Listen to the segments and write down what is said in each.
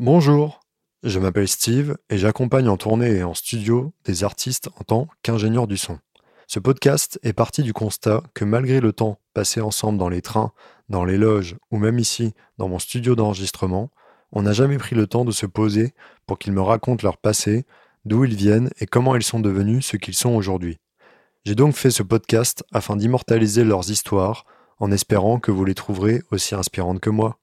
Bonjour, je m'appelle Steve et j'accompagne en tournée et en studio des artistes en tant qu'ingénieur du son. Ce podcast est parti du constat que malgré le temps passé ensemble dans les trains, dans les loges ou même ici dans mon studio d'enregistrement, on n'a jamais pris le temps de se poser pour qu'ils me racontent leur passé, d'où ils viennent et comment ils sont devenus ce qu'ils sont aujourd'hui. J'ai donc fait ce podcast afin d'immortaliser leurs histoires en espérant que vous les trouverez aussi inspirantes que moi.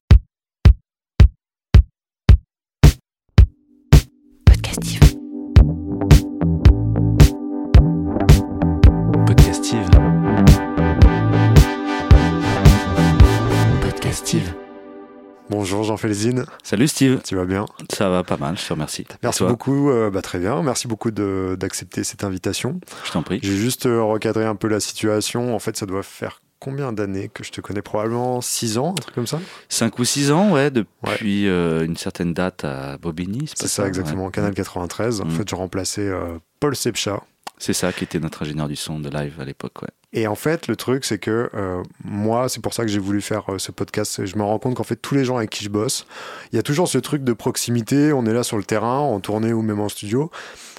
Bonjour Jean Felzine, Salut Steve. tu vas bien? Ça va pas mal, je te remercie. Merci beaucoup, euh, bah, très bien, merci beaucoup d'accepter cette invitation. Je t'en prie. J'ai juste euh, recadré un peu la situation. En fait, ça doit faire combien d'années que je te connais? Probablement 6 ans, un truc comme ça? 5 ou 6 ans, ouais, depuis euh, une certaine date à Bobigny, C'est ça, exactement, ouais. Canal 93. En Mm. fait, je remplaçais euh, Paul Sepcha. C'est ça qui était notre ingénieur du son de live à l'époque, ouais. Et en fait, le truc, c'est que euh, moi, c'est pour ça que j'ai voulu faire euh, ce podcast. Je me rends compte qu'en fait, tous les gens avec qui je bosse, il y a toujours ce truc de proximité. On est là sur le terrain, en tournée ou même en studio.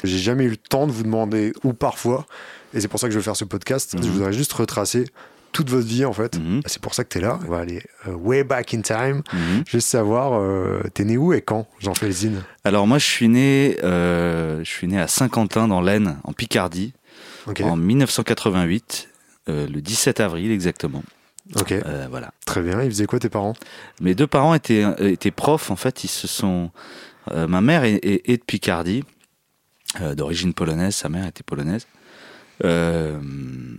J'ai jamais eu le temps de vous demander où parfois. Et c'est pour ça que je veux faire ce podcast. Mhm. Je voudrais juste retracer toute votre vie, en fait. Mhm, C'est pour ça que tu es là. On va aller euh, way back in time. mhm. Juste savoir, euh, t'es né où et quand, Jean Felzine Alors moi, je suis né, euh, je suis né à Saint-Quentin dans l'Aisne, en Picardie, en 1988, euh, le 17 avril exactement. ok, voilà. très bien. Ils faisaient quoi tes parents? Mes deux parents étaient, étaient profs. En fait, ils se sont. ma mère est, est- est de Picardie, d'origine polonaise. Sa mère était polonaise. Euh,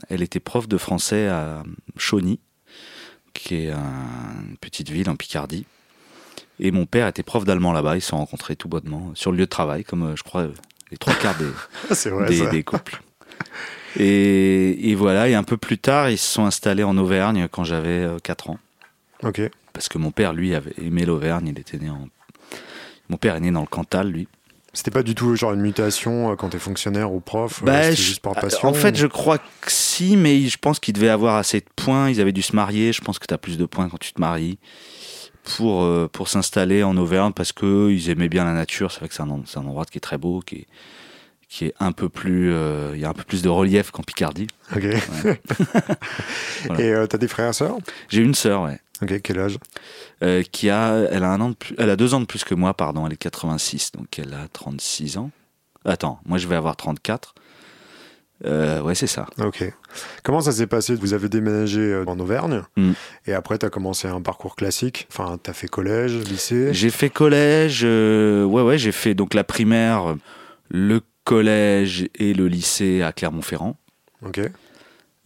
elle était prof de français à Chauny, qui est un- une petite ville en Picardie. Et mon père était prof d'allemand là-bas. Ils se sont rencontrés tout bonnement sur le lieu de travail, comme euh, je crois euh, les trois quarts des, vrai, des, couples. Et, et voilà, et un peu plus tard, ils se sont installés en Auvergne quand j'avais euh, 4 ans Ok, parce que mon père, lui, avait aimé l'Auvergne. Il était né en. Mon père est né dans le Cantal, lui. C'était pas du tout genre une mutation euh, quand t'es fonctionnaire ou prof. euh, Bah, je- juste par passion. en fait, je crois que si, mais je pense qu'il devait avoir assez de points. Ils avaient dû se marier. Je pense que tu as plus de points quand tu te maries pour, euh, pour s'installer en Auvergne parce qu'ils aimaient bien la nature. C'est vrai que c'est un, endroit qui est très beau, qui est, qui est un peu plus. euh, Il y a un peu plus de relief qu'en Picardie. Ok. Voilà. Et euh, t'as des frères et sœurs? J'ai une sœur, ouais. Ok, quel âge? Euh, qui a, elle a un an de plus, elle a deux ans de plus que moi, pardon, elle est 86, donc elle a 36 ans. Attends, moi je vais avoir 34. Euh, ouais, c'est ça. Ok. Comment ça s'est passé? Vous avez déménagé euh, en Auvergne Mm. et après t'as commencé un parcours classique? Enfin, t'as fait collège, lycée? J'ai fait collège, euh, ouais, ouais, j'ai fait donc la primaire, le collège et le lycée à Clermont-Ferrand. Ok.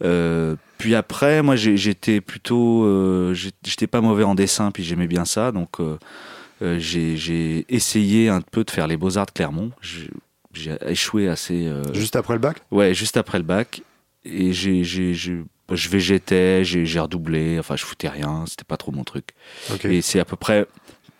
Euh, puis après, moi j'étais plutôt, euh, j'étais pas mauvais en dessin, puis j'aimais bien ça, donc euh, j'ai essayé un peu de faire les beaux arts de Clermont. J'ai échoué assez. Juste après le bac? Ouais, juste après le bac. Et j'ai, je végétais, j'ai, redoublé, enfin je foutais rien, c'était pas trop mon truc. Et c'est à peu près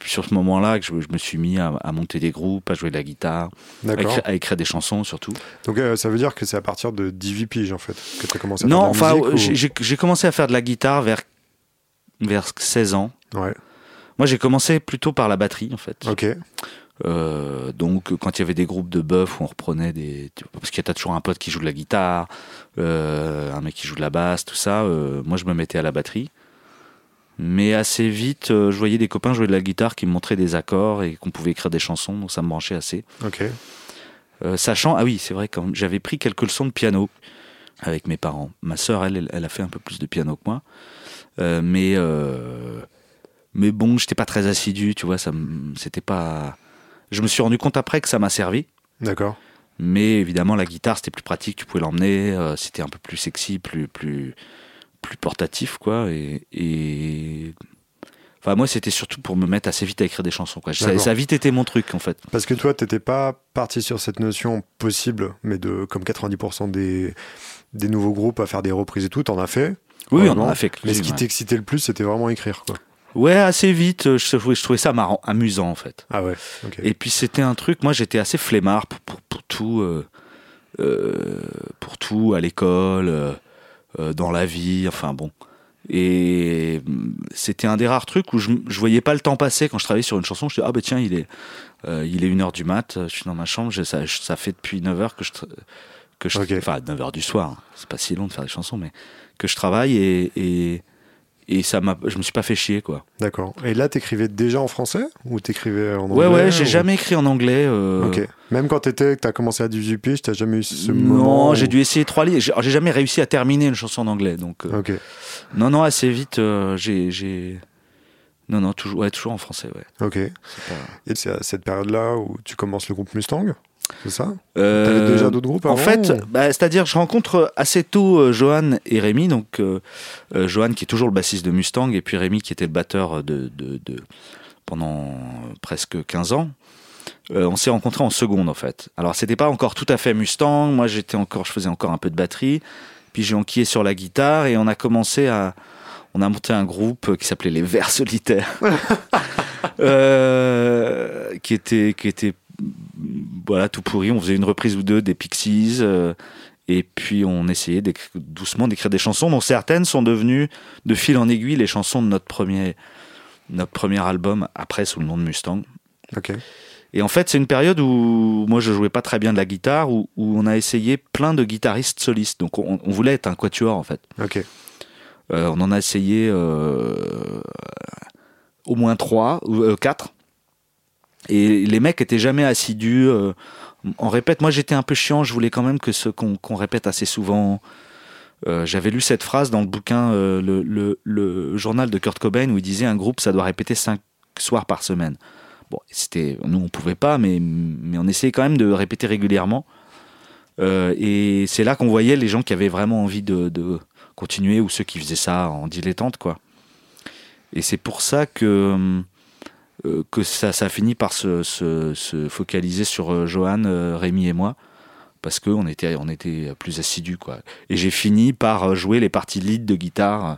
sur ce moment-là que je, je me suis mis à, à monter des groupes, à jouer de la guitare, à écrire, à écrire des chansons surtout. Donc euh, ça veut dire que c'est à partir de 18 piges en fait que t'as commencé à Non, faire de enfin, la musique, ou- j'ai, commencé à faire de la guitare vers, vers 16 ans. Ouais. Moi j'ai commencé plutôt par la batterie en fait. Ok. Euh, donc quand il y avait des groupes de bœufs où on reprenait des tu- parce qu'il y a toujours un pote qui joue de la guitare euh, un mec qui joue de la basse tout ça euh, moi je me mettais à la batterie mais assez vite euh, je voyais des copains jouer de la guitare qui me montraient des accords et qu'on pouvait écrire des chansons donc ça me branchait assez Ok. Euh, sachant ah oui c'est vrai quand j'avais pris quelques leçons de piano avec mes parents ma sœur elle elle- a fait un peu plus de piano que moi Euh, mais mais bon j'étais pas très assidu tu vois ça me- c'était pas je me suis rendu compte après que ça m'a servi D'accord. mais évidemment la guitare c'était plus pratique tu pouvais l'emmener c'était un peu plus sexy plus plus plus portatif quoi et, et... enfin moi c'était surtout pour me mettre assez vite à écrire des chansons quoi ça, a vite été mon truc en fait Parce que toi, t'étais pas parti sur cette notion possible, mais de comme 90% des, des nouveaux groupes à faire des reprises et tout, t'en as fait. oui on en a fait Mais ce qui ouais. t'excitait le plus, c'était vraiment écrire, quoi. ouais assez vite euh, je, trouvais- je trouvais ça marrant amusant en fait Ah ouais. Ok. Et puis c'était un truc, moi j'étais assez flemmard pour, pour, pour tout, euh, euh, pour tout à l'école, euh, dans la vie, enfin bon. Et mm, c'était un des rares trucs où je, je voyais pas le temps passer quand je travaillais sur une chanson. Je dis, ah bah tiens, il est, euh, il est 1h du mat, je suis dans ma chambre, je- ça, ça fait depuis 9h que je. Que je Ok. Enfin, 9h du soir, hein. c'est pas si long de faire des chansons, mais que je travaille et, et, et ça m'a, je me suis pas fait chier quoi. D'accord. Et là, t'écrivais déjà en français ou t'écrivais en anglais Ouais, ouais, j'ai ou- jamais écrit en anglais. euh, Ok. Même quand t'étais, t'as commencé à 18 piges, t'as jamais eu ce non, moment j'ai où- dû essayer trois lignes. J'ai j'ai jamais réussi à terminer une chanson en anglais. Donc, euh, Ok. non, non, assez vite, euh, j'ai, j'ai. Non, non, toujours, ouais, toujours en français, ouais. Ok. Pas- Et c'est à cette période-là où tu commences le groupe Mustang, c'est ça Euh, T'avais déjà d'autres groupes En fait, ou- bah, c'est-à-dire, je rencontre assez tôt euh, Johan et Rémi. Donc, euh, Johan qui est toujours le bassiste de Mustang, et puis Rémi qui était le batteur de, de- de- pendant presque 15 ans. On s'est rencontrés en seconde, en fait. Alors, c'était pas encore tout à fait Mustang. Moi, j'étais encore, je faisais encore un peu de batterie. Puis j'ai enquillé sur la guitare et on a commencé à. On a monté un groupe qui s'appelait Les Vers Solitaires. Qui était. Qui était voilà, tout pourri. On faisait une reprise ou deux des Pixies. euh, et puis on essayait doucement d'écrire des chansons dont certaines sont devenues de fil en aiguille les chansons de notre premier, notre premier album, après sous le nom de Mustang. Et en fait, c'est une période où moi je jouais pas très bien de la guitare, où, où on a essayé plein de guitaristes solistes. Donc on, on voulait être un quatuor en fait. Euh, on en a essayé euh, au moins trois ou euh, quatre. Et les mecs étaient jamais assidus. euh, on répète. Moi, j'étais un peu chiant. Je voulais quand même que ce qu'on répète assez souvent. Euh, J'avais lu cette phrase dans le bouquin, euh, le, le- le journal de Kurt Cobain, où il disait un groupe, ça doit répéter cinq soirs par semaine. Bon, c'était, nous, on pouvait pas, mais, mais on essayait quand même de répéter régulièrement. Euh, et c'est là qu'on voyait les gens qui avaient vraiment envie de, de continuer ou ceux qui faisaient ça en dilettante, quoi. Et c'est pour ça que, euh, que ça, ça a fini par se, se- se focaliser sur euh, Johan, euh, Rémi et moi, parce qu'on était, on était plus assidus, quoi. Et j'ai fini par jouer les parties lead de guitare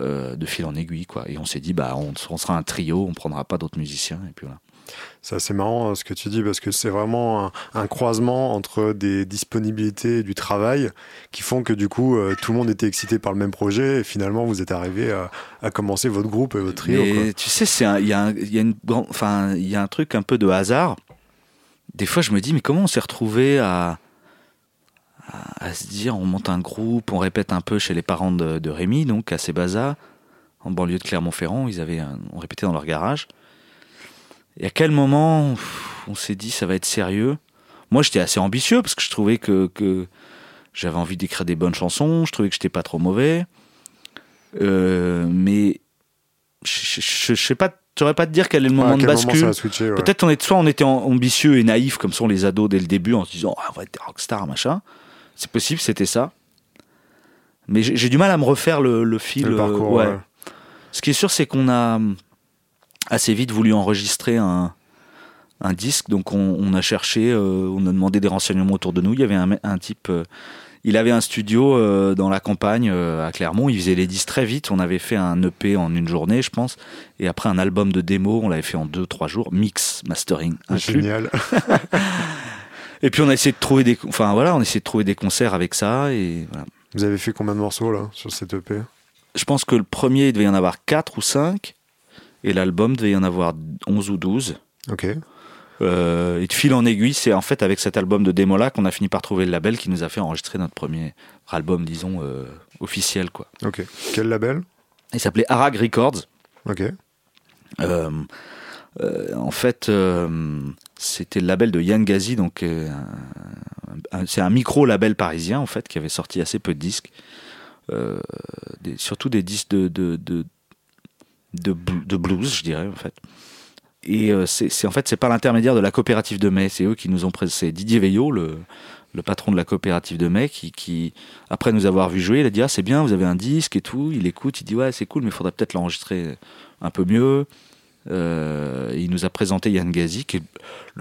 euh, de fil en aiguille, quoi. Et on s'est dit, bah, on, on sera un trio, on prendra pas d'autres musiciens, et puis voilà. C'est assez marrant hein, ce que tu dis parce que c'est vraiment un, un croisement entre des disponibilités et du travail qui font que du coup euh, tout le monde était excité par le même projet et finalement vous êtes arrivé à, à commencer votre groupe et votre trio. quoi. Tu sais, il y, a un- il y y a un truc un peu de hasard. Des fois, je me dis, mais comment on s'est retrouvé à, à, à se dire, on monte un groupe, on répète un peu chez les parents de, de Rémi, donc à Sébaza, en banlieue de Clermont-Ferrand. Ils avaient, un- on répétait dans leur garage. Et à quel moment on s'est dit, ça va être sérieux? Moi, j'étais assez ambitieux parce que je trouvais que, que j'avais envie d'écrire des bonnes chansons. Je trouvais que j'étais pas trop mauvais. Euh, mais je, je, sais pas, tu saurais pas te dire quel est le moment de bascule? ouais. Peut-être on est, soit on était ambitieux et naïf comme sont les ados dès le début en se disant ah, on va être des rockstars machin. C'est possible, c'était ça. Mais j'ai du mal à me refaire le, le fil. le euh, parcours. ouais. ouais. Ce qui est sûr, c'est qu'on a hum, assez vite voulu enregistrer un, un disque. Donc on, on a cherché, euh, on a demandé des renseignements autour de nous. Il y avait un, type, euh, il avait un studio euh, dans la campagne à Clermont. Il faisait les disques très vite. On avait fait un EP en une journée, je pense. Et après un album de démo, on l'avait fait en deux, trois jours. Mix, mastering inclus. Génial. Et puis on a essayé de trouver des, enfin voilà, on a essayé de trouver des concerts avec ça. Et voilà. Vous avez fait combien de morceaux là sur cette EP Je pense que le premier, il devait y en avoir 4 ou 5. Et l'album devait y en avoir 11 ou 12. Ok. Euh, et de fil en aiguille, c'est en fait avec cet album de démo là qu'on a fini par trouver le label qui nous a fait enregistrer notre premier album, disons, euh, officiel. quoi. Ok. Quel label? Il s'appelait Arag Records. Ok. Euh, euh, en fait, euh, c'était le label de Yann Gazi, donc euh, c'est un micro-label parisien en fait qui avait sorti assez peu de disques, surtout des disques de de, de, de bl- de blues, je dirais en fait. Et c'est en fait c'est par l'intermédiaire de la coopérative de Mai, c'est eux qui nous ont c'est Didier Veillot, le le patron de la coopérative de Mai, qui, qui, après nous avoir vu jouer, il a dit ah c'est bien, vous avez un disque et tout. Il écoute, il dit ouais c'est cool, mais il faudrait peut-être l'enregistrer un peu mieux. Euh, il nous a présenté Yann Gazi, qui est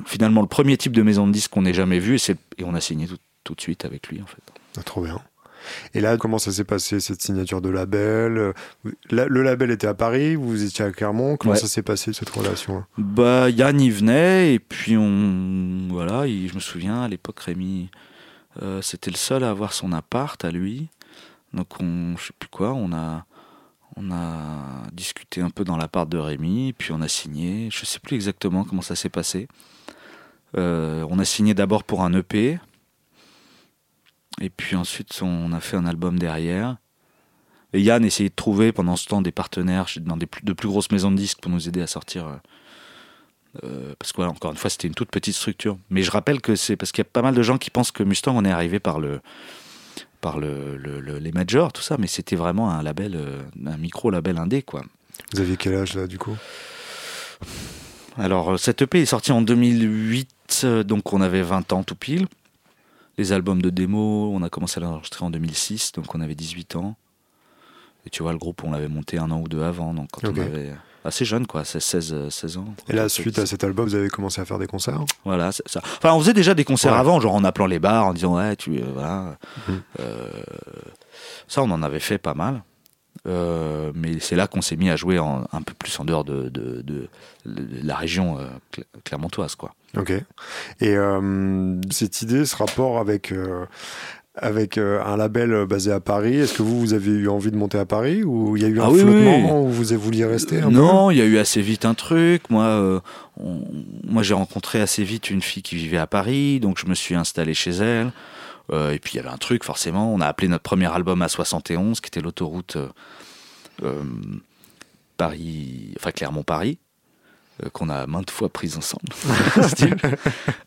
finalement le premier type de maison de disques qu'on ait jamais vu, et, on a signé tout, tout de suite avec lui en fait. Ah, trop bien. Et là, comment ça s'est passé cette signature de label Euh, la- Le label était à Paris, vous étiez à Clermont. Comment Ouais. ça s'est passé cette relation Bah Yann y venait et puis on voilà, il- je me souviens à l'époque Rémi, euh, c'était le seul à avoir son appart à lui, donc on je sais plus quoi, on a on a discuté un peu dans l'appart de Rémi, puis on a signé. Je sais plus exactement comment ça s'est passé. Euh, on a signé d'abord pour un EP, et puis ensuite on a fait un album derrière. Et Yann essayait de trouver pendant ce temps des partenaires dans des de plus grosses maisons de disques pour nous aider à sortir. euh, euh, parce que voilà, encore une fois, c'était une toute petite structure. Mais je rappelle que c'est parce qu'il y a pas mal de gens qui pensent que Mustang, on est arrivé par le par le, le- le- les majors, tout ça, mais c'était vraiment un label, euh, un micro label indé, quoi. Vous aviez quel âge là du coup? Alors, euh, cette EP est sortie en 2008, euh, donc on avait 20 ans tout pile. Les albums de démo, on a commencé à l'enregistrer en 2006, donc on avait 18 ans. Et tu vois, le groupe, on l'avait monté un an ou deux avant, donc quand on avait. Assez jeune, quoi, c'est 16, euh, 16 ans. Et là, suite à cet album, vous avez commencé à faire des concerts Voilà, c'est ça. Enfin, on faisait déjà des concerts Ouais. avant, genre en appelant les bars, en disant ouais, tu euh, voilà. Mhm. Euh, ça, on en avait fait pas mal. Euh, mais c'est là qu'on s'est mis à jouer en- un peu plus en dehors de, de- de- de la région cl- clermontoise, quoi. Ok. Et cette idée, ce rapport avec, avec euh, un label basé à Paris, est-ce que vous, vous avez eu envie de monter à Paris ou il y a eu un Ah oui, flottement où vous avez voulu rester un non, il y a eu assez vite un truc. Moi, euh, on- moi j'ai rencontré assez vite une fille qui vivait à Paris, donc je me suis installé chez elle. Euh, et puis il y avait un truc, forcément. On a appelé notre premier album à 71, qui était l'autoroute euh, euh, Paris, enfin Clermont-Paris, euh, qu'on a maintes fois prise ensemble. Style.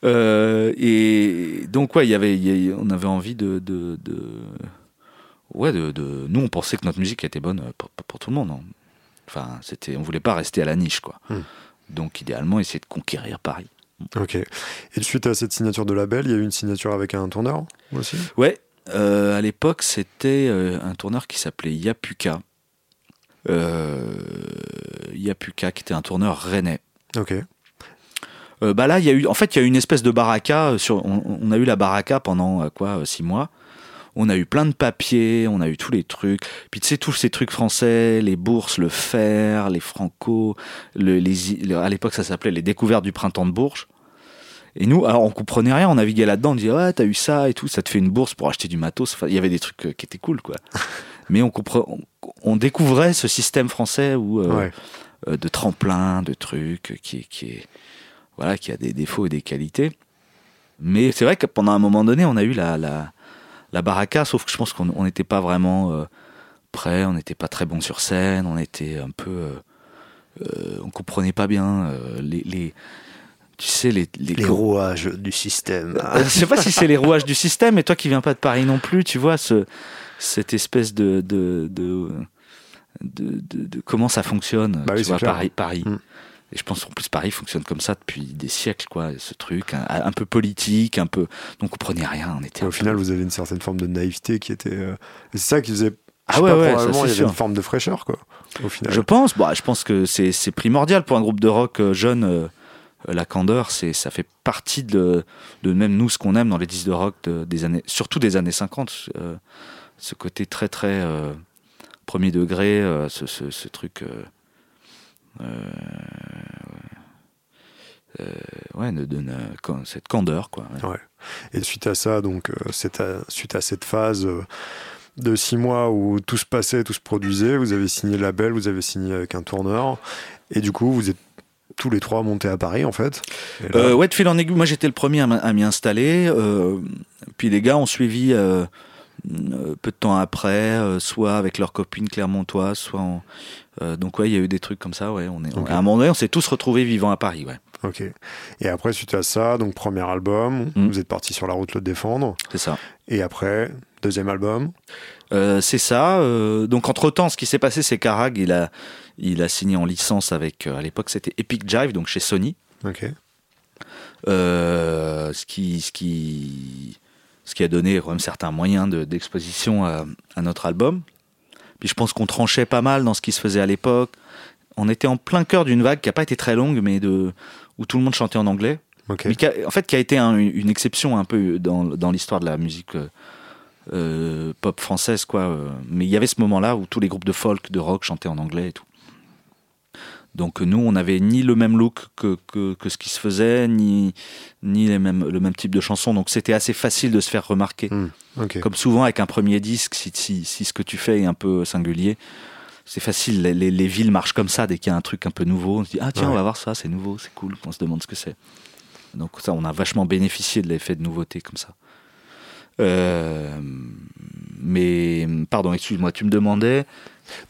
Euh, et donc ouais, y avait, il y a- on avait envie de, de, de- ouais, de, de- nous on pensait que notre musique était bonne pour, pour tout le monde. hein. Enfin, c'était, on voulait pas rester à la niche, quoi. Hmm. Donc idéalement, essayer de conquérir Paris. Ok. Et suite à cette signature de label, il y a eu une signature avec un tourneur aussi? Ouais, euh, à l'époque, c'était euh, un tourneur qui s'appelait Yapuka. Euh, Yapuka, qui était un tourneur rennais. Ok. Euh, bah là, il y a eu, en fait, il y a eu une espèce de baraka. euh, Sur, on, on a eu la baraka pendant quoi, six mois. On a eu plein de papiers, on a eu tous les trucs. Puis tu sais, tous ces trucs français, les bourses, le fer, les franco, le, les, à l'époque ça s'appelait les découvertes du printemps de Bourges. Et nous, alors on comprenait rien, on naviguait là-dedans, on disait ouais, t'as eu ça et tout, ça te fait une bourse pour acheter du matos. Enfin, il y avait des trucs qui étaient cool, quoi. Mais on, compre- on, on découvrait ce système français où euh, Ouais. euh, de tremplin, de trucs, qui, est- qui est voilà, qui a des défauts et des qualités. Mais c'est vrai que pendant un moment donné, on a eu la, la, la baraka, sauf que je pense qu'on on n'était pas vraiment euh, prêt, on n'était pas très bon sur scène, on était un peu. euh, euh, on comprenait pas bien euh, les, les- Tu sais, les. les- Les rouages du système. Je sais pas si c'est les rouages du système, mais toi qui viens pas de Paris non plus, tu vois, ce, cette espèce de. de, de comment ça fonctionne, Bah tu vois. Paris, Paris. Mm. Et je pense qu'en plus Paris fonctionne comme ça depuis des siècles, quoi. Ce truc un, un peu politique, un peu. Donc on comprenait rien. On était. Au peu- final, vous avez une certaine forme de naïveté qui était. euh, c'est ça qui faisait. Ah ouais, pas, ouais, probablement, c'est il y avait sûr. une forme de fraîcheur, quoi. Au final. Je pense. Bah, je pense que c'est primordial pour un groupe de rock euh, jeune. euh, euh, la candeur, c'est ça fait partie de, de même nous ce qu'on aime dans les disques de rock de- des années, surtout des années 50. euh, ce côté très très euh, premier degré, euh, ce, ce- ce truc. euh, ouais, de, de- de- cette candeur, quoi. ouais. Et suite à ça, donc, à- suite à cette phase de six mois où tout se passait, tout se produisait, vous avez signé le label, vous avez signé avec un tourneur, et du coup, vous êtes tous les trois montés à Paris, en fait. Là- Euh, ouais, de fil en aiguille, moi j'étais le premier à m'y installer. euh, puis les gars ont suivi euh, peu de temps après, euh, soit avec leurs copines clermontoises, soit en. euh, donc ouais, il y a eu des trucs comme ça. Ouais, on est. à un moment donné, on s'est tous retrouvés vivants à Paris. Ouais, Ok. Et après, suite à ça, donc premier album, Mm. vous êtes parti sur la route le défendre. c'est ça. Et après, deuxième album. Euh, c'est ça. euh, donc entre temps, ce qui s'est passé, c'est qu'Arag, il a, il a signé en licence avec. euh, à l'époque, c'était Epic Jive, donc chez Sony. Ok. Euh, ce, qui, ce, qui, ce qui a donné quand même certains moyens de- d'exposition à, à notre album. Puis je pense qu'on tranchait pas mal dans ce qui se faisait à l'époque. On était en plein cœur d'une vague qui n'a pas été très longue, mais de, où tout le monde chantait en anglais. Ok. Mais qui a- en fait, qui a été un- une exception un peu dans, dans l'histoire de la musique euh, euh, pop française. Quoi. euh. Mais il y avait ce moment-là où tous les groupes de folk, de rock chantaient en anglais et tout. Donc nous, on n'avait ni le même look que, que, que ce qui se faisait, ni, ni les mêmes, le même type de chanson. Donc c'était assez facile de se faire remarquer. Mm. Ok. Comme souvent avec un premier disque, si, si, si ce que tu fais est un peu singulier, c'est facile, les, les- les villes marchent comme ça, dès qu'il y a un truc un peu nouveau, on se dit ah tiens Ouais. on va voir ça, c'est nouveau, c'est cool, on se demande ce que c'est. Donc ça, on a vachement bénéficié de l'effet de nouveauté comme ça. Euh, mais pardon, excuse-moi, tu me demandais.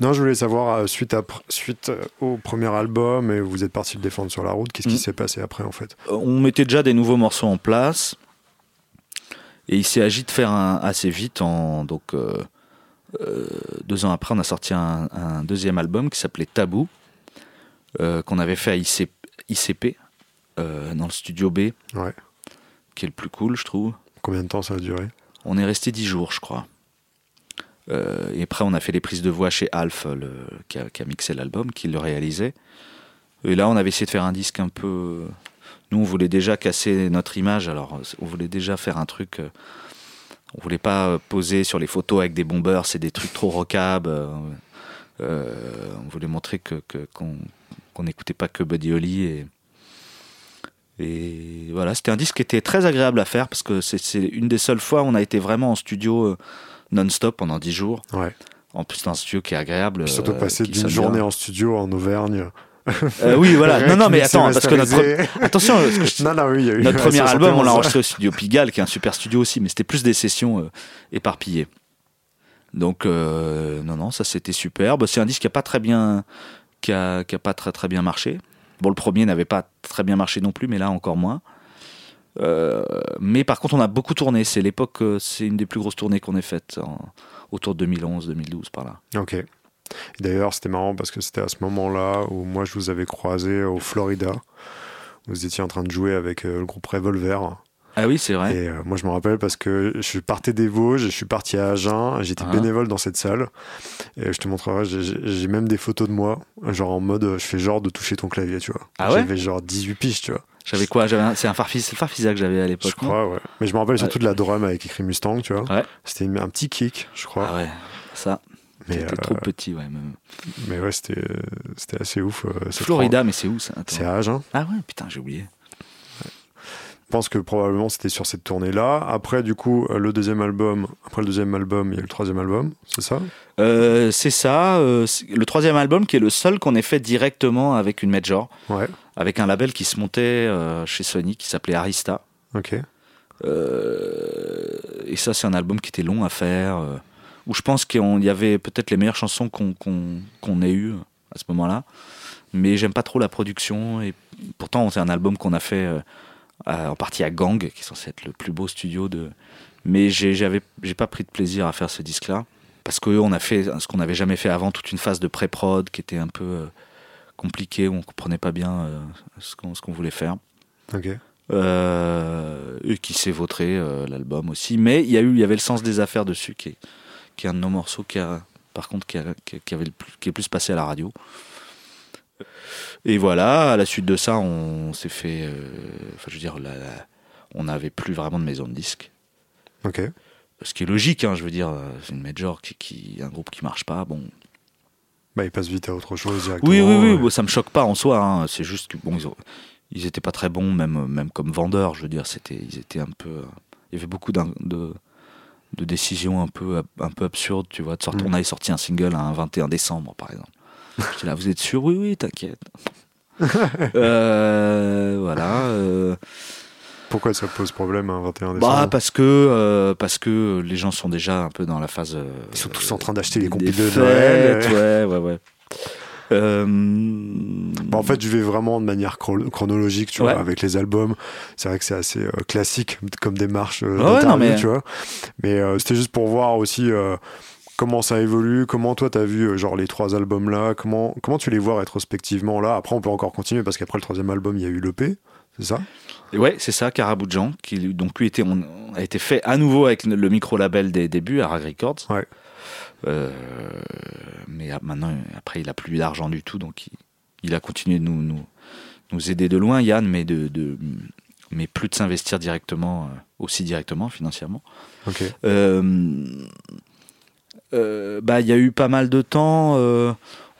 Non, je voulais savoir, euh, suite, à, suite euh, au premier album, et vous êtes parti le défendre sur la route, qu'est-ce qui Mhm. s'est passé après en fait? On mettait déjà des nouveaux morceaux en place et il s'est agi de faire un, assez vite en donc euh, euh, deux ans après on a sorti un, un deuxième album qui s'appelait Tabou euh, qu'on avait fait à IC- ICP euh, dans le studio B Ouais. qui est le plus cool je trouve Combien de temps ça a duré? On est resté dix jours je crois Euh, et après on a fait les prises de voix chez Alf le, qui, a, mixé l'album qui le réalisait et là on avait essayé de faire un disque un peu nous, on voulait déjà casser notre image. Alors, euh, on voulait déjà faire un truc. euh, on voulait pas euh, poser sur les photos avec des bombers, c'est des trucs trop rockab. euh, euh, on voulait montrer que qu'on n'écoutait pas que Buddy Holly et voilà, c'était un disque qui était très agréable à faire parce que c'est une des seules fois où on a été vraiment en studio euh, non-stop pendant 10 jours. Ouais. En plus, dans un studio qui est agréable. Puis surtout euh, passer d'une journée bien. en studio en Auvergne. Euh, oui, voilà. Non, non, mais attends, parce que notre attention, je- Non, non, oui, Notre premier album, on l'a 71. enregistré au studio Pigalle, qui est un super studio aussi, mais c'était plus des sessions euh, éparpillées. Donc, euh, non, non, ça c'était superbe. C'est un disque qui a pas très bien, qui a, qui a pas très très bien marché. Bon, le premier n'avait pas très bien marché non plus, mais là encore moins. Euh, mais par contre, on a beaucoup tourné. C'est l'époque, euh, c'est une des plus grosses tournées qu'on ait faites en- autour de 2011-2012 par là. Ok. D'ailleurs, c'était marrant parce que c'était à ce moment-là où moi je vous avais croisé au Florida. Vous étiez en train de jouer avec euh, le groupe Revolver. Ah oui, c'est vrai. Et euh, moi, je me rappelle parce que je partais des Vosges, je suis parti à Agen, j'étais Ah. bénévole dans cette salle. Et je te montrerai, j'ai- même des photos de moi, genre en mode, je fais genre de toucher ton clavier, tu vois. Ah ouais? J'avais genre 18 piges, tu vois. J'avais quoi C'est un Farfisa, c'est le Farfisa que j'avais à l'époque. Je crois, ouais. Mais je me rappelle surtout de la drum avec écrit Mustang, tu vois. Ouais. C'était un petit kick, je crois. Ah ouais, ça. mais, C'était euh, trop petit, ouais. même. mais ouais, c'était euh, c'était assez ouf. euh, Florida, mais c'est où ça. C'est à Agen. Ah ouais, putain, j'ai oublié. Je pense que probablement c'était sur cette tournée-là. Après, du coup, euh, le deuxième album, après le deuxième album, il y a eu le troisième album, c'est ça? Euh, c'est ça. le troisième album qui est le seul qu'on ait fait directement avec une major, Ouais, avec un label qui se montait euh, chez Sony qui s'appelait Arista. ok. Euh, et ça, c'est un album qui était long à faire, euh, où je pense qu'il y avait peut-être les meilleures chansons qu'on ait eues à ce moment-là. Mais j'aime pas trop la production. Et pourtant, c'est un album qu'on a fait à- en partie à Gang, qui est censé être le plus beau studio de. Mais j'avais j'ai pas pris de plaisir à faire ce disque-là parce qu'on a fait ce qu'on n'avait jamais fait avant, toute une phase de pré-prod qui était un peu compliquée, où on comprenait pas bien euh, ce qu'on voulait faire. Ok. Euh, et qui s'est vautré euh, l'album aussi. Mais il y a eu, il y avait le sens des affaires dessus, qui est, qui est un de nos morceaux qui a, par contre, qui, a- qui- qui avait le plus, qui est plus passé à la radio. Et voilà, à la suite de ça, on s'est fait, euh, enfin, je veux dire, la- la- on n'avait plus vraiment de maison de disques. Ok. Ce qui est logique, hein, je veux dire, c'est une major qui, qui, un groupe qui marche pas, bon. Bah, il passe vite à autre chose directement. Oui, oui, oui, bon, ça me choque pas en soi. hein. C'est juste que bon, ils, ont- ils étaient pas très bons, même, même comme vendeurs. Je veux dire, c'était, ils étaient un peu. euh, Il y avait beaucoup de, de décisions un peu, un peu absurdes, tu vois. De sortir, Mm. On avait sorti un single un 21 décembre, par exemple. J'étais là, vous êtes sûr? Oui, oui, t'inquiète. Euh, voilà. euh, Pourquoi ça pose problème un 21 décembre bah parce que euh, parce que les gens sont déjà un peu dans la phase. euh, Ils sont tous en train d'acheter les des compiles de Noël. Ouais, ouais, ouais. Euh, Bah, en fait, je vais vraiment de manière chro- chronologique, tu Ouais. vois, avec les albums. C'est vrai que c'est assez euh, classique comme démarche euh, ouais, d'interview, non, mais- tu vois. Mais euh, c'était juste pour voir aussi euh, comment ça évolue, comment toi t'as vu euh, genre les trois albums là, comment comment tu les vois rétrospectivement là. Après, on peut encore continuer parce qu'après le troisième album, il y a eu l'EP, c'est ça? Et ouais, c'est ça, Carabou de Jean, qui donc lui était, on, a été fait à nouveau avec le micro label des débuts, Arag Records. Ouais. Euh, mais maintenant, après, il a plus d'argent du tout, donc il, il a continué de nous, nous, nous aider de loin, Yann, mais de, de mais plus de s'investir directement, euh, aussi directement financièrement. Ok. Euh, euh, bah, il y a eu pas mal de temps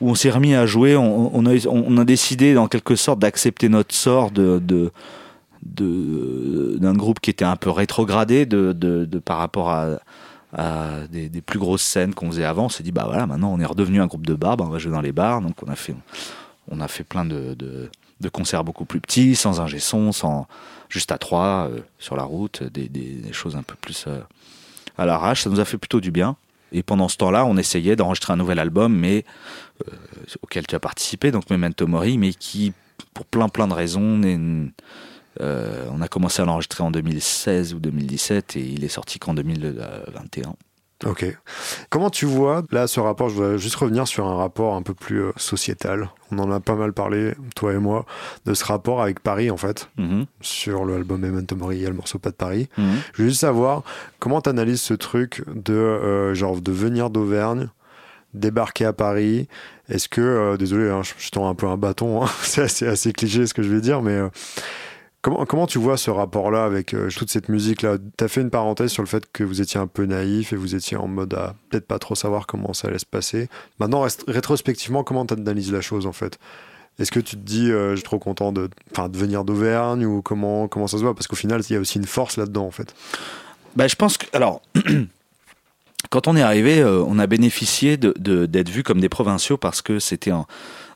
où on s'est remis à jouer. On, a, décidé, en quelque sorte, d'accepter notre sort de, d'un groupe qui était un peu rétrogradé de, par rapport à, des, plus grosses scènes qu'on faisait avant. On s'est dit, bah voilà, maintenant on est redevenu un groupe de bars, bah, on va jouer dans les bars. Donc on a fait, on a fait plein de, concerts beaucoup plus petits, sans ingé son, sans, juste à trois, euh, sur la route, des choses un peu plus euh, à l'arrache. Ça nous a fait plutôt du bien. Et pendant ce temps-là, on essayait d'enregistrer un nouvel album, mais euh, auquel tu as participé, donc Memento Mori, mais qui, pour plein plein de raisons, euh, on a commencé à l'enregistrer en 2016 ou 2017 et il est sorti qu'en 2021. Ok. Comment tu vois, là, ce rapport, je voudrais juste revenir sur un rapport un peu plus euh, sociétal. On en a pas mal parlé, toi et moi, de ce rapport avec Paris, en fait, Mhm, sur le Memento Mori, il y a le morceau Pas de Paris. mhm. Je veux juste savoir comment tu analyses ce truc de, euh, genre, de venir d'Auvergne, débarquer à Paris? Est-ce que, euh, désolé, hein, je, je tends un peu un bâton, hein, c'est assez, assez cliché ce que je vais dire, mais comment, tu vois ce rapport-là avec euh, toute cette musique-là? Tu as fait une parenthèse sur le fait que vous étiez un peu naïf et vous étiez en mode à peut-être pas trop savoir comment ça allait se passer. Maintenant, rétrospectivement, comment tu analyses la chose en fait? Est-ce que tu te dis, euh, je suis trop content de, venir d'Auvergne ou comment, comment ça se voit? Parce qu'au final, il y a aussi une force là-dedans en fait. Bah, je pense que. Alors. Quand on est arrivé, euh, on a bénéficié de- d'être vus comme des provinciaux parce que c'était en-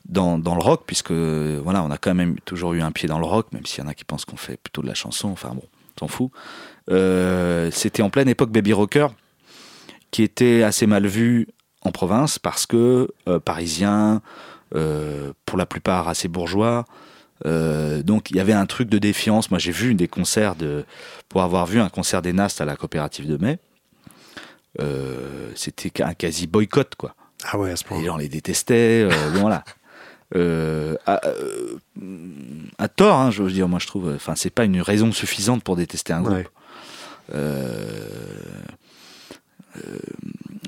dans, dans le rock, puisque voilà, on a quand même toujours eu un pied dans le rock, même s'il y en a qui pensent qu'on fait plutôt de la chanson. Enfin bon, s'en fout. Euh, c'était en pleine époque baby rocker, qui était assez mal vu en province parce que euh, parisien, euh, pour la plupart assez bourgeois. Euh, donc il y avait un truc de défiance. Moi j'ai vu des concerts de, pour avoir vu un concert des Nastes à la coopérative de mai. euh, c'était un quasi boycott quoi. Ah ouais, à ce point. Les gens les détestaient. euh, bon, voilà. Euh, à, euh, à tort, hein, je veux dire, moi je trouve. Enfin, c'est pas une raison suffisante pour détester un groupe. Ouais. Euh, euh,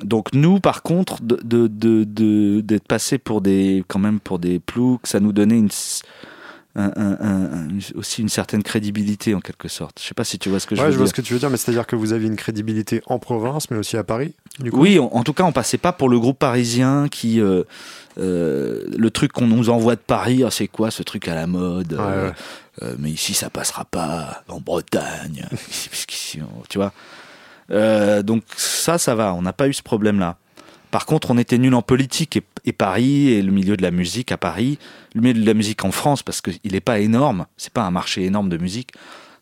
donc nous, par contre, de, de, d'être passé pour des, quand même pour des ploucs, ça nous donnait une, un- un- aussi une certaine crédibilité en quelque sorte. Je sais pas si tu vois ce que je veux je vois dire. ce que tu veux dire, mais c'est-à-dire que vous aviez une crédibilité en province, mais aussi à Paris, du coup? Oui, en, en tout cas, on passait pas pour le groupe parisien qui. euh, euh, le truc qu'on nous envoie de Paris, ah, c'est quoi ce truc à la mode Ouais, euh, ouais. Mais ici, ça passera pas en Bretagne. Ici, tu vois? Donc ça, ça va. On n'a pas eu ce problème-là. Par contre, on était nul en politique et, et Paris et le milieu de la musique à Paris, le milieu de la musique en France parce qu'il n'est pas énorme. C'est pas un marché énorme de musique.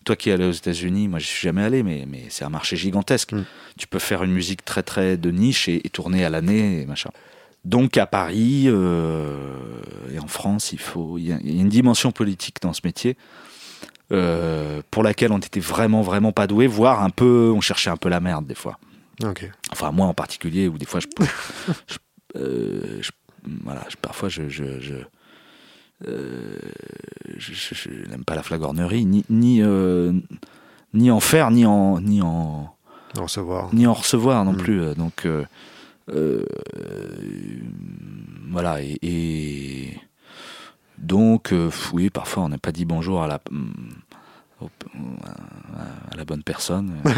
Toi qui es allé aux États-Unis, moi je suis jamais allé, mais, mais c'est un marché gigantesque. Mm. Tu peux faire une musique très très de niche et, et tourner à l'année et machin. Donc à Paris euh, et en France, il faut il y, a il y a une dimension politique dans ce métier euh, pour laquelle on était vraiment vraiment pas doué, voire un peu, on cherchait un peu la merde des fois. Ok. Enfin moi en particulier, où des fois je, je- euh, je- voilà, je- parfois je je, je, euh, je- je- je n'aime pas la flagornerie, ni ni euh, ni en faire, ni en ni en En recevoir. ni en recevoir non Mm. plus. Donc voilà et, et donc oui, parfois on n'a pas dit bonjour à la mm, au- à la bonne personne. Bon,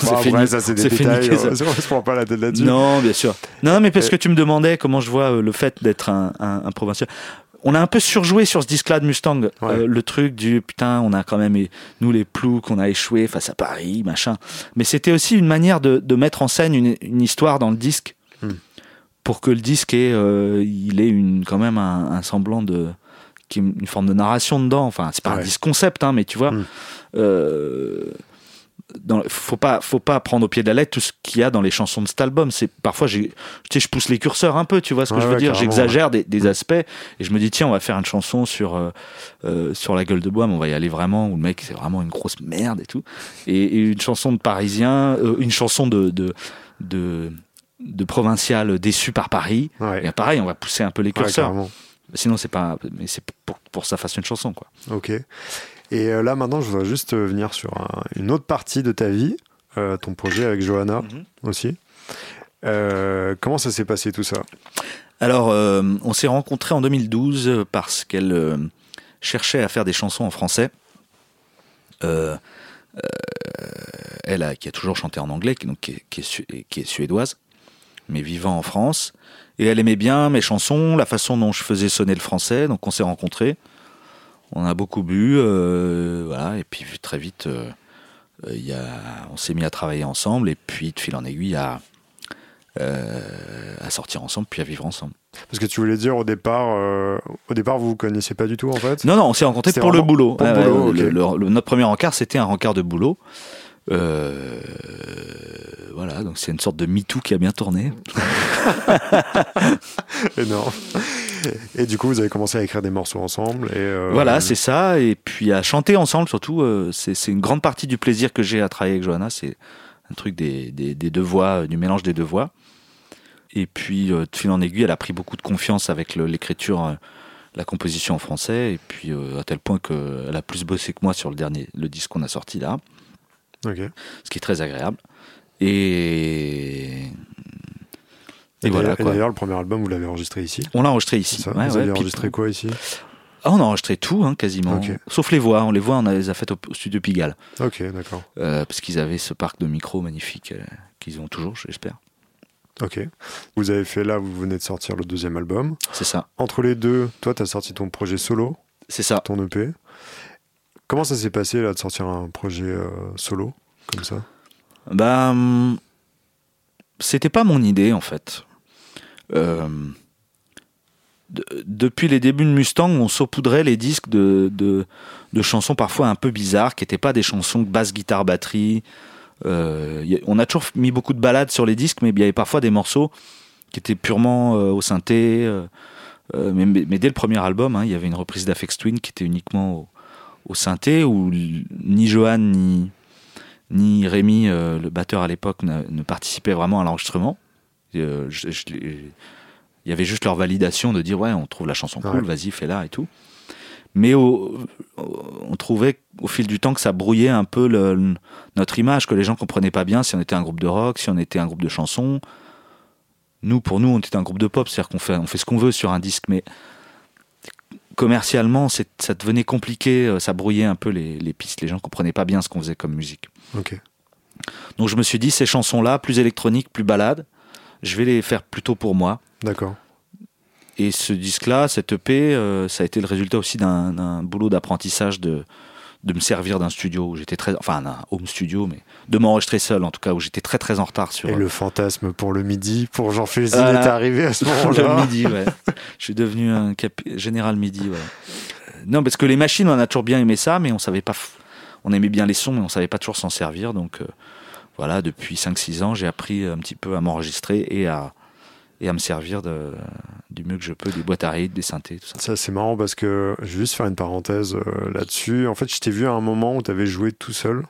c'est après, fini. ça, c'est des C'est fini, détails. ça. On se prend pas la tête là-dessus. Non, bien sûr. Non, mais parce Euh, que tu me demandais comment je vois euh, le fait d'être un, un, un provincial. On a un peu surjoué sur ce disque-là de Mustang. Ouais. Euh, le truc du putain, on a quand même, nous les plous, qu'on a échoué face à Paris, machin. Mais c'était aussi une manière de, de mettre en scène une, une histoire dans le disque Hmm. pour que le disque ait, euh, il ait une, quand même un, un semblant de. Qui ait une forme de narration dedans. Enfin, c'est pas un Ouais. disque concept, hein, mais tu vois. Hmm. euh, dans, faut pas faut pas prendre au pied de la lettre tout ce qu'il y a dans les chansons de cet album c'est parfois tu sais je pousse les curseurs un peu tu vois ce que Ouais, je veux ouais, dire j'exagère des, des Mm. aspects et je me dis tiens on va faire une chanson sur euh, euh, sur la gueule de bois mais on va y aller vraiment où le mec c'est vraiment une grosse merde et tout et, et une chanson de parisien euh, une chanson de de de, de provincial déçu par Paris Ouais. et pareil on va pousser un peu les curseurs. Sinon c'est pas mais c'est pour pour que ça fasse une chanson quoi Ok. Et euh, là, maintenant, je voudrais juste euh, venir sur un- une autre partie de ta vie, euh, ton projet avec Johanna aussi. Euh, comment ça s'est passé tout ça? Alors, euh, on s'est rencontrés en 2012 parce qu'elle cherchait à faire des chansons en français. Elle, a- qui a toujours chanté en anglais, donc, qui, est, qui est suédoise, mais vivant en France. Et elle aimait bien mes chansons, la façon dont je faisais sonner le français. Donc, on s'est rencontrés. On a beaucoup bu, euh, voilà. Et puis, très vite, euh, il y a, on s'est mis à travailler ensemble et puis de fil en aiguille à, euh, à sortir ensemble puis à vivre ensemble. Parce que tu voulais dire au départ, euh, au départ vous vous connaissiez pas du tout en fait? Non, non, on s'est rencontrés pour le boulot. pour le boulot, le- ok. le- le- notre premier encart, c'était un rencard de boulot. Euh, voilà, donc c'est une sorte de MeToo qui a bien tourné. Énorme. Et du coup, vous avez commencé à écrire des morceaux ensemble. Et euh, Voilà, c'est ça. Et puis à chanter ensemble, surtout, euh, c'est une grande partie du plaisir que j'ai à travailler avec Johanna. C'est un truc des, des, des deux voix, du mélange des deux voix. Et puis, de fil en aiguille, elle a pris beaucoup de confiance avec l'écriture, la composition en français. Et puis, euh, à tel point qu'elle a plus bossé que moi sur le dernier, le disque qu'on a sorti là, Ce qui est très agréable. Et, Et, et voilà. d'ailleurs- le premier album, vous l'avez enregistré ici? On l'a enregistré ici. ça? Ouais, vous ouais, avez enregistré quoi ici? Ah, on a enregistré tout, hein, quasiment. Sauf les voix. On les voit, on a- les a faites au, au studio Pigalle. Ok, d'accord. Euh, parce qu'ils avaient ce parc de micros magnifique euh, qu'ils ont toujours, j'espère. Ok. Vous avez fait là, vous venez de sortir le deuxième album. C'est ça, Entre les deux, toi, tu as sorti ton projet solo, c'est ça. ton EP. Comment ça s'est passé là de sortir un projet euh, solo comme ça? Ben, hum, c'était pas mon idée en fait. Euh, de- depuis les débuts de Mustang, on saupoudrait les disques de, chansons parfois un peu bizarres, qui n'étaient pas des chansons basse, guitare, batterie. Euh, on a toujours mis beaucoup de balades sur les disques, mais il y avait parfois des morceaux qui étaient purement au synthé. mais dès le premier album, hein, il y avait une reprise d'Afex Twin qui était uniquement au, au synthé, où ni Johan ni, ni Rémi, euh, le batteur à l'époque, ne participaient vraiment à l'enregistrement. Euh, il y avait juste leur validation de dire ouais, on trouve la chanson cool, Ouais. vas-y, fais-la et tout. Mais au- au- on trouvait au fil du temps que ça brouillait un peu le- notre image, que les gens comprenaient pas bien si on était un groupe de rock, si on était un groupe de chansons. Nous, pour nous, on était un groupe de pop, c'est-à-dire qu'on fait, on fait ce qu'on veut sur un disque, mais commercialement, ça devenait compliqué, euh, ça brouillait un peu les, les pistes, les gens comprenaient pas bien ce qu'on faisait comme musique. Donc je me suis dit, ces chansons-là, plus électroniques, plus balades, je vais les faire plutôt pour moi. D'accord. Et ce disque-là, cette EP, euh, ça a été le résultat aussi d'un boulot d'apprentissage de, de me servir d'un studio où j'étais très, enfin d'un home studio, mais de m'enregistrer seul en tout cas, où j'étais très très en retard sur Et le fantasme pour le midi, pour Jean Fézil Voilà. est arrivé à ce le moment-là. midi. Ouais. Je suis devenu un général midi. ouais. Euh, Non, parce que les machines, on a toujours bien aimé ça, mais on savait pas. On aimait bien les sons, mais on savait pas toujours s'en servir. Donc euh, voilà, depuis 5-6 ans, j'ai appris un petit peu à m'enregistrer et à et à me servir de, du mieux que je peux des boîtes à rythme, des synthés, tout ça. Ça, c'est marrant parce que je vais juste faire une parenthèse euh, là-dessus. En fait, je t'ai vu à un moment où tu avais joué tout seul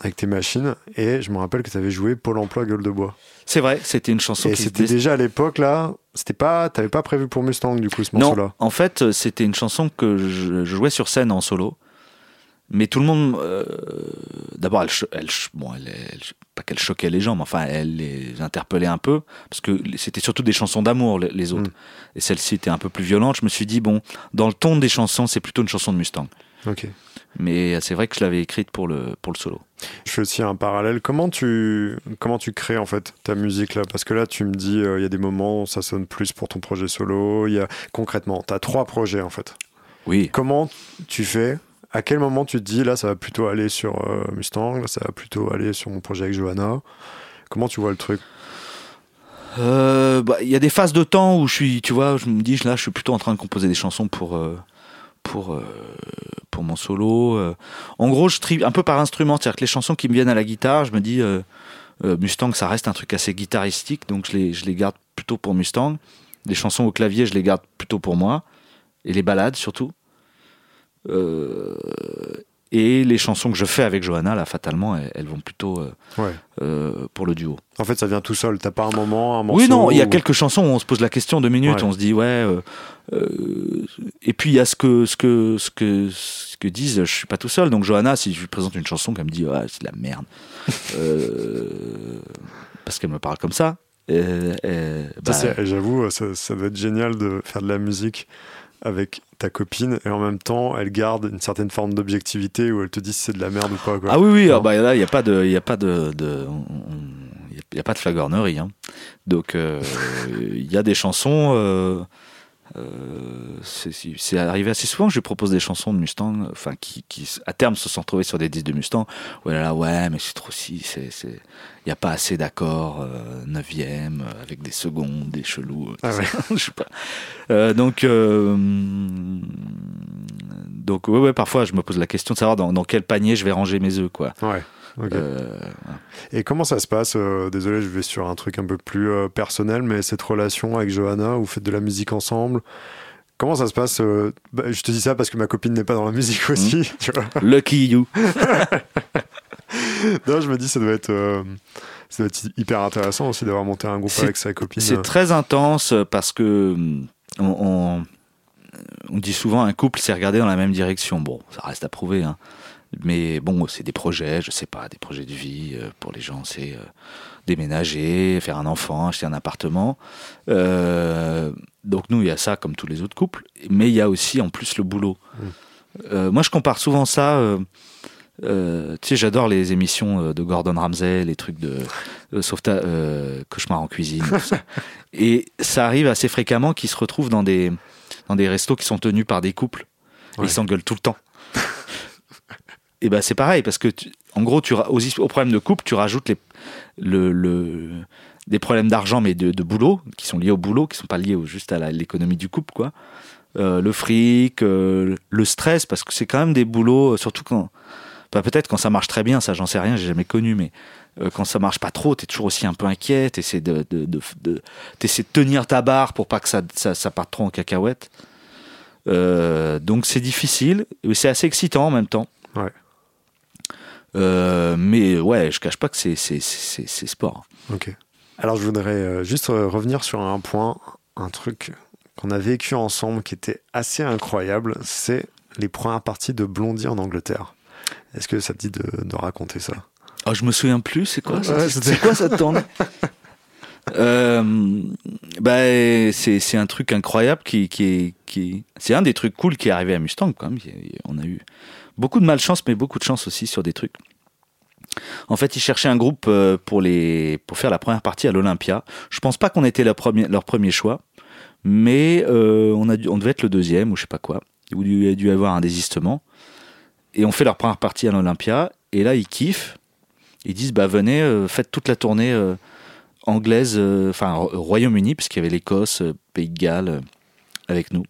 avec tes machines et je me rappelle que tu avais joué Pôle emploi Gueule de Bois. C'est vrai, c'était une chanson Et qui c'était était- déjà à l'époque là, c'était pas, t'avais pas prévu pour Mustang du coup ce Non, morceau-là. en fait, c'était une chanson que je jouais sur scène en solo. Mais tout le monde, euh, d'abord, elle, bon, elle, elle- pas qu'elle choquait les gens, mais enfin, elle les interpellait un peu, parce que c'était surtout des chansons d'amour, les, les autres. Mm. Et celle-ci était un peu plus violente. Je me suis dit, bon, dans le ton des chansons, c'est plutôt une chanson de Mustang. Ok. Mais c'est vrai que je l'avais écrite pour le, pour le solo. Je fais aussi un parallèle. Comment tu, comment tu crées en fait ta musique là? Parce que là, tu me dis, euh, il y a des moments où ça sonne plus pour ton projet solo. Y a concrètement, tu as trois projets en fait. Oui. Comment tu fais À quel moment tu te dis là, ça va plutôt aller sur euh, Mustang, ça va plutôt aller sur mon projet avec Johanna? Comment tu vois le truc? Euh, bah, Il y a des phases de temps où je suis, tu vois, je me dis, là, je suis plutôt en train de composer des chansons pour, euh, pour, pour mon solo. En gros, je trie un peu par instrument, c'est-à-dire que les chansons qui me viennent à la guitare, je me dis, Mustang, ça reste un truc assez guitaristique, donc je les, je les garde plutôt pour Mustang. Les chansons au clavier, je les garde plutôt pour moi. Et les ballades, surtout. Euh, et les chansons que je fais avec Johanna, là, fatalement, elles, elles vont plutôt euh, Ouais. euh, pour le duo. En fait, ça vient tout seul. T'as pas un moment, un morceau Oui, non, il y a quelques chansons où on se pose la question deux minutes, Ouais. on se dit ouais. euh, et puis il y a ce que ce que ce que ce que disent. Je suis pas tout seul, donc Johanna, si je lui présente une chanson qu'elle me dit ouais, c'est de la merde, parce qu'elle me parle comme ça. bah, J'avoue, ça, ça doit être génial de faire de la musique avec ta copine et en même temps, elle garde une certaine forme d'objectivité où elle te dit si c'est de la merde ou pas. Quoi. ah oui oui, ah bah là il y a pas de il y a pas de, il y a pas de flagornerie. hein. Donc euh, il y a des chansons. Euh, c'est c'est arrivé assez souvent que je lui propose des chansons de Mustang, enfin qui, qui à terme se sont retrouvées sur des disques de Mustang. Ouais là, ouais, mais c'est trop si, c'est, il y a pas assez d'accords euh, neuvième euh, avec des secondes, des chelous. Ah ouais. je sais pas. Euh, donc, euh, donc ouais, ouais, parfois je me pose la question de savoir dans, dans quel panier je vais ranger mes œufs, quoi. Ouais. Euh, Et comment ça se passe euh, Désolé, je vais sur un truc un peu plus euh, personnel, mais cette relation avec Johanna, vous faites de la musique ensemble. Comment ça se passe bah, Je te dis ça parce que ma copine n'est pas dans la musique aussi. Tu vois lucky you. non, je me dis ça doit être, ça doit être hyper intéressant aussi d'avoir monté un groupe avec sa copine. C'est très intense parce que on, on- on dit souvent un couple s'est regardé dans la même direction. Bon, ça reste à prouver, hein. Mais bon, c'est des projets, je sais pas, des projets de vie euh, pour les gens, c'est euh, déménager, faire un enfant, acheter un appartement. Euh, donc nous, il y a ça comme tous les autres couples, mais il y a aussi en plus le boulot. Mm. Euh, moi, je compare souvent ça. euh, tu sais, j'adore les émissions de Gordon Ramsay, les trucs de sauvetage, euh, cauchemar en cuisine. tout ça. Et ça arrive assez fréquemment qu'ils se retrouvent dans des, dans des restos qui sont tenus par des couples. Ouais. Ils s'engueulent tout le temps. Et ben c'est pareil, parce que en gros, tu, aux, aux problèmes de couple, tu rajoutes les, le, le- des problèmes d'argent, mais de, de boulot, qui sont liés au boulot, qui sont pas liés juste à l'économie du couple, quoi. Euh, le fric, euh, le stress, parce que c'est quand même des boulots, euh, surtout quand. enfin, peut-être quand ça marche très bien, ça j'en sais rien, j'ai jamais connu, mais quand ça marche pas trop, t'es toujours aussi un peu inquiet, t'essaies de, de, de, tenir ta barre pour pas que ça, ça, parte trop en cacahuète. Donc c'est difficile, mais c'est assez excitant en même temps. Ouais. Euh, mais ouais, je cache pas que c'est, c'est, c'est, c'est sport. Ok. Alors je voudrais euh, juste euh, revenir sur un point, un truc qu'on a vécu ensemble qui était assez incroyable, c'est les premières parties de Blondie en Angleterre. Est-ce que ça te dit de, de raconter ça? Oh, je me souviens plus, c'est quoi, Ouais, c'était- c'est quoi cette tournée euh, bah, c'est, c'est un truc incroyable qui, qui, est- qui c'est un des trucs cool qui est arrivé à Mustang quand même. On a eu beaucoup de malchance, mais beaucoup de chance aussi sur des trucs. En fait, ils cherchaient un groupe euh, pour, les, pour faire la première partie à l'Olympia. Je pense pas qu'on était leur premier, leur premier choix, mais euh, on, a on devait être le deuxième ou je sais pas quoi. Il y a dû y avoir un désistement. Et on fait leur première partie à l'Olympia. Et là, ils kiffent. Ils disent bah venez, euh, faites toute la tournée anglaise, enfin Ro- Royaume-Uni, puisqu'il y avait l'Écosse, Pays de Galles avec nous.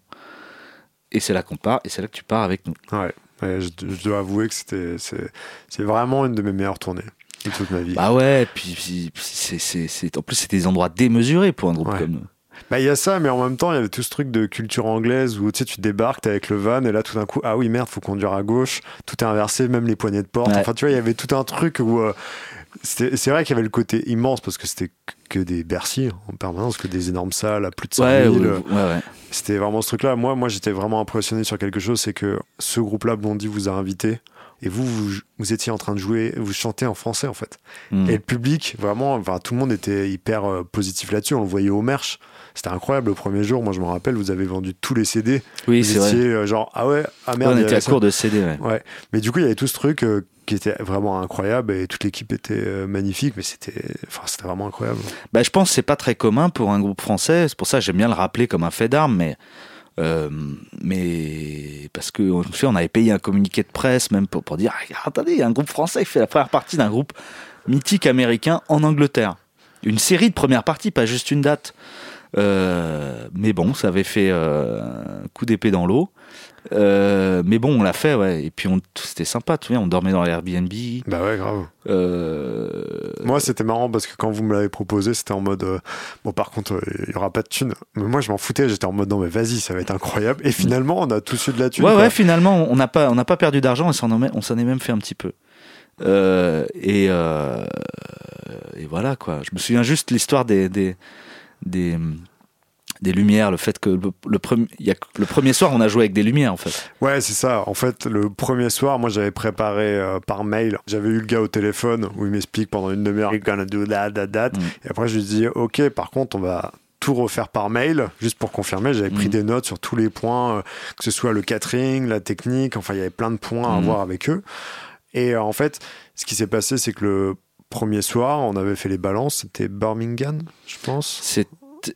Et c'est là qu'on part, et c'est là que tu pars avec nous. Ouais, ouais, je, je dois avouer que c'était, c'est, c'est vraiment une de mes meilleures tournées de toute ma vie. Bah ouais, puis, puis c'est, c'est, c'est- en plus c'est des endroits démesurés pour un groupe Ouais. comme nous. Bah, il y a ça, mais en même temps, il y avait tout ce truc de culture anglaise où tu sais, tu débarques, t'es avec le van, et là, tout d'un coup, ah oui, merde, faut conduire à gauche, tout est inversé, même les poignées de porte. Ouais. Enfin, tu vois, il y avait tout un truc où. euh, c'était- c'est vrai qu'il y avait le côté immense parce que c'était que des Bercy en permanence, que des énormes salles à plus de 5000. Ouais, ouais, ouais, ouais. C'était vraiment ce truc-là. Moi, moi j'étais vraiment impressionné sur quelque chose, c'est que ce groupe-là, Blondie, vous a invité. Et vous, vous, vous étiez en train de jouer, vous chantez en français en fait. Mm. Et le public, vraiment, enfin, tout le monde était hyper euh, positif là-dessus. On le voyait au merch. C'était incroyable le premier jour. Moi, je me rappelle, vous avez vendu tous les CD. Oui, c'est vrai. euh, genre, ah ouais, ah merde. on était à court de CD, ouais. Ouais. Mais du coup, il y avait tout ce truc euh, qui était vraiment incroyable et toute l'équipe était euh, magnifique. Mais c'était, enfin, c'était vraiment incroyable. Bah, je pense que c'est pas très commun pour un groupe français. C'est pour ça que j'aime bien le rappeler comme un fait d'armes, mais. Euh, mais parce que en on avait payé un communiqué de presse même pour, pour dire Ah, attendez, il y a un groupe français qui fait la première partie d'un groupe mythique américain en Angleterre. Une série de premières parties, pas juste une date. Euh, mais bon, ça avait fait euh, un coup d'épée dans l'eau. Euh, mais bon, on l'a fait, ouais. Et puis c'était sympa, tu vois, on dormait dans l'Airbnb. Bah ouais, grave. Euh, Moi, c'était marrant parce que quand vous me l'avez proposé, c'était en mode euh, bon, par contre, il y aura pas de thunes. Mais moi, je m'en foutais. J'étais en mode non, mais vas-y, ça va être incroyable. Et finalement, on a tous eu de la thune. Ouais, quoi. ouais, finalement, on n'a pas, on n'a pas perdu d'argent on s'en est même fait un petit peu. Et, et voilà, quoi. Je me souviens juste l'histoire des, des, des, des lumières, le fait que le, le, premi- il y a, le premier soir, on a joué avec des lumières, en fait. Ouais, c'est ça. En fait, le premier soir, moi, j'avais préparé euh, par mail. J'avais eu le gars au téléphone où il m'explique pendant une demi-heure, you're gonna do that, that, that. Mm. Et après, je lui dis, ok, par contre, on va tout refaire par mail, juste pour confirmer. J'avais pris Mm. des notes sur tous les points, euh, que ce soit le catering, la technique. Enfin, il y avait plein de points à Mm. voir avec eux. Et euh, en fait, ce qui s'est passé, c'est que le premier soir, on avait fait les balances. C'était Birmingham, je pense. C'est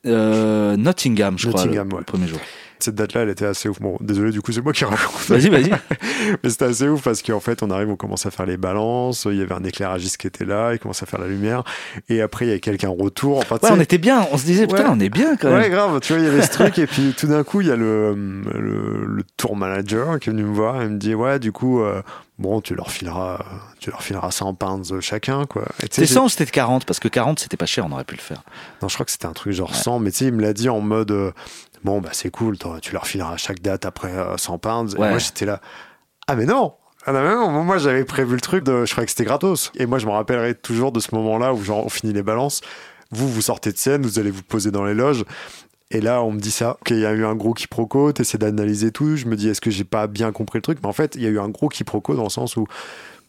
euh, Nottingham, je Nottingham, crois, ouais. le premier jour. Cette date-là, elle était assez ouf. Bon, désolé, du coup, c'est moi qui raconte. Vas-y, vas-y. Mais c'était assez ouf parce qu'en fait, on arrive, on commence à faire les balances. Il y avait un éclairagiste qui était là, il commence à faire la lumière. Et après, il y a quelqu'un en retour. Enfin, Ouais, on était bien. On se disait, putain, Ouais. on est bien quand même. Ouais, grave, tu vois, il y avait ce truc, et puis tout d'un coup, il y a le, le, le tour manager qui est venu me voir et me dit Ouais, du coup, euh, bon, tu leur fileras, tu leur fileras 100 pounds chacun, quoi. C'était j'ai- 100 ou c'était 40 Parce que 40, c'était pas cher, on aurait pu le faire. Non, je crois que c'était un truc genre 100, mais tu sais, il me l'a dit en mode euh, Bon, bah, c'est cool, tu leur fileras chaque date après euh, 100 pounds. Et moi, j'étais là Ah, mais non ah non, mais non, moi j'avais prévu le truc, de, je croyais que c'était gratos. Et moi je me rappellerai toujours de ce moment-là où genre on finit les balances. Vous, vous sortez de scène, vous allez vous poser dans les loges. Et là, on me dit ça. qu'il y a eu un gros quiproquo, t'essaies d'analyser tout. Je me dis, est-ce que j'ai pas bien compris le truc? Mais en fait, il y a eu un gros quiproquo dans le sens où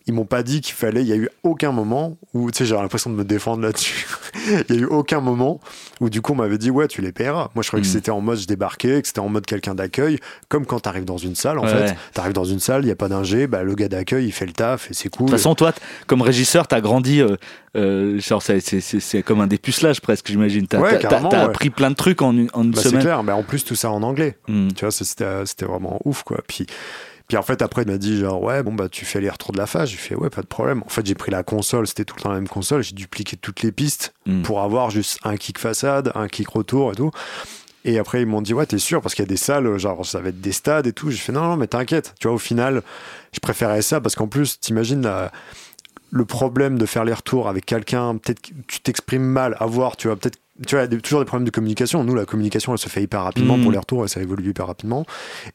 ils m'ont pas dit qu'il fallait. Il y a eu aucun moment où, tu sais, j'ai l'impression de me défendre là-dessus. Il y a eu aucun moment où, du coup, on m'avait dit, ouais, tu les paieras. Moi, je croyais que c'était en mode je débarquais, que c'était en mode quelqu'un d'accueil, comme quand t'arrives dans une salle, en Ouais, fait. T'arrives dans une salle, il y a pas d'ingé, bah, le gars d'accueil, il fait le taf et c'est cool. De toute façon, toi, comme régisseur, t'as grandi, euh, euh, genre, c'est- c'est c'est- c'est comme un dépucelage presque, j'imagine. T'as Ouais, appris plein de trucs en une, en une Bah, c'est semaine. clair, mais en plus tout ça en anglais. Hmm. Tu vois, c'était vraiment ouf, quoi. Puis, puis en fait, après, il m'a dit, genre, ouais, bon, bah, tu fais les retours de la phase. J'ai fait, ouais, pas de problème. En fait, j'ai pris la console, c'était tout le temps la même console. J'ai dupliqué toutes les pistes Mm. pour avoir juste un kick façade, un kick retour et tout. Et après, ils m'ont dit, ouais, t'es sûr, parce qu'il y a des salles, genre, ça va être des stades et tout. J'ai fait, non, non, mais t'inquiète. Tu vois, au final, je préférais ça parce qu'en plus, t'imagines la- le problème de faire les retours avec quelqu'un, peut-être que tu t'exprimes mal, à voir, tu vois, peut-être, tu vois, il y a des- toujours des problèmes de communication. Nous, la communication, elle se fait hyper rapidement Mm. pour les retours et ça évolue hyper rapidement.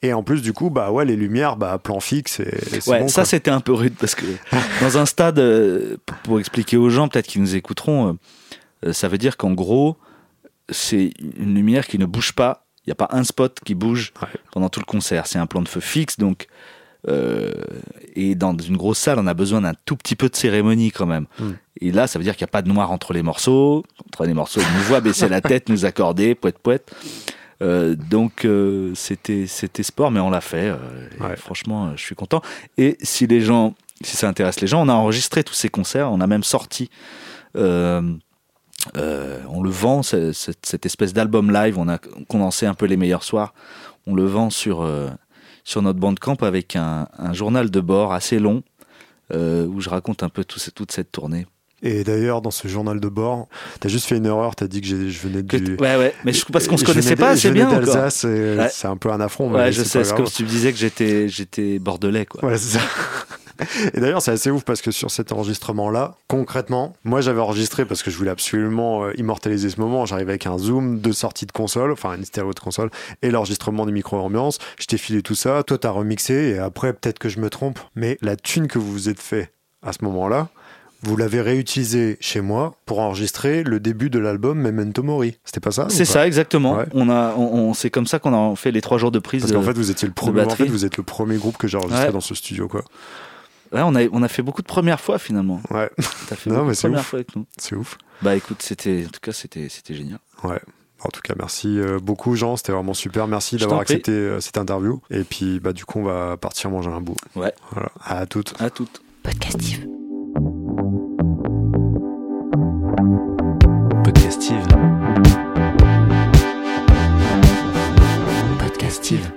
Et en plus, du coup, bah ouais, les lumières, bah, plan fixe, et, et Ouais, bon, ça c'était un peu rude parce que dans un stade, euh, pour- expliquer aux gens, peut-être qu'ils nous écouteront, euh, euh, ça veut dire qu'en gros, c'est une lumière qui ne bouge pas. Il n'y a pas un spot qui bouge Ouais. pendant tout le concert. C'est un plan de feu fixe, donc. Euh, et dans une grosse salle, on a besoin d'un tout petit peu de cérémonie quand même. Mm. Et là, ça veut dire qu'il n'y a pas de noir entre les morceaux. Entre les morceaux, ils nous voient baisser la tête, nous accorder, poète poète. Euh, donc euh, c'était c'était sport, mais on l'a fait. Ouais. Franchement, je suis content. Et si les gens, si ça intéresse les gens, on a enregistré tous ces concerts, on a même sorti. on le vend, ce- cette, cette espèce d'album live. On a condensé un peu les meilleurs soirs. On le vend sur sur notre bandcamp avec un, un journal de bord assez long euh, où je raconte un peu tout ce- toute cette tournée. Et d'ailleurs, dans ce journal de bord, t'as juste fait une erreur, t'as dit que je venais Que du. ouais, ouais, mais je, parce qu'on se connaissait pas de- assez je venais bien d'Alsace, Ouais. c'est un peu un affront. mais Ouais, je sais, c'est comme si tu me disais que j'étais j'étais bordelais, quoi. Voilà, c'est ça. Et d'ailleurs, c'est assez ouf parce que sur cet enregistrement-là, concrètement, moi j'avais enregistré parce que je voulais absolument euh, immortaliser ce moment. J'arrivais avec un zoom, deux sorties de console, enfin une stéréo de console, et l'enregistrement du micro-ambiance. Je t'ai filé tout ça, toi t'as remixé, et après, peut-être que je me trompe, mais la thune que vous vous êtes fait à ce moment-là, vous l'avez réutilisé chez moi pour enregistrer le début de l'album Memento Mori. C'était pas ça C'est ça, exactement. Ouais. On a, on, on- c'est comme ça qu'on a fait les trois jours de prise. Parce qu'en fait, vous étiez le premier. En fait, vous êtes le premier groupe que j'ai enregistré Ouais. dans ce studio, quoi. Ouais, on, a, on a fait beaucoup de premières fois finalement. Ouais, T'as fait Non, beaucoup mais de c'est premières ouf. fois avec nous. c'est ouf. Bah écoute, c'était, en tout cas, c'était, c'était génial. Ouais. En tout cas, merci euh, beaucoup, Jean. C'était vraiment super. Merci Je d'avoir prie. accepté euh, cette interview. Et puis, bah, du coup, on va partir manger un bout. Ouais. Voilà. À toutes. À toutes. Podcastive. Podcastive. Podcastive.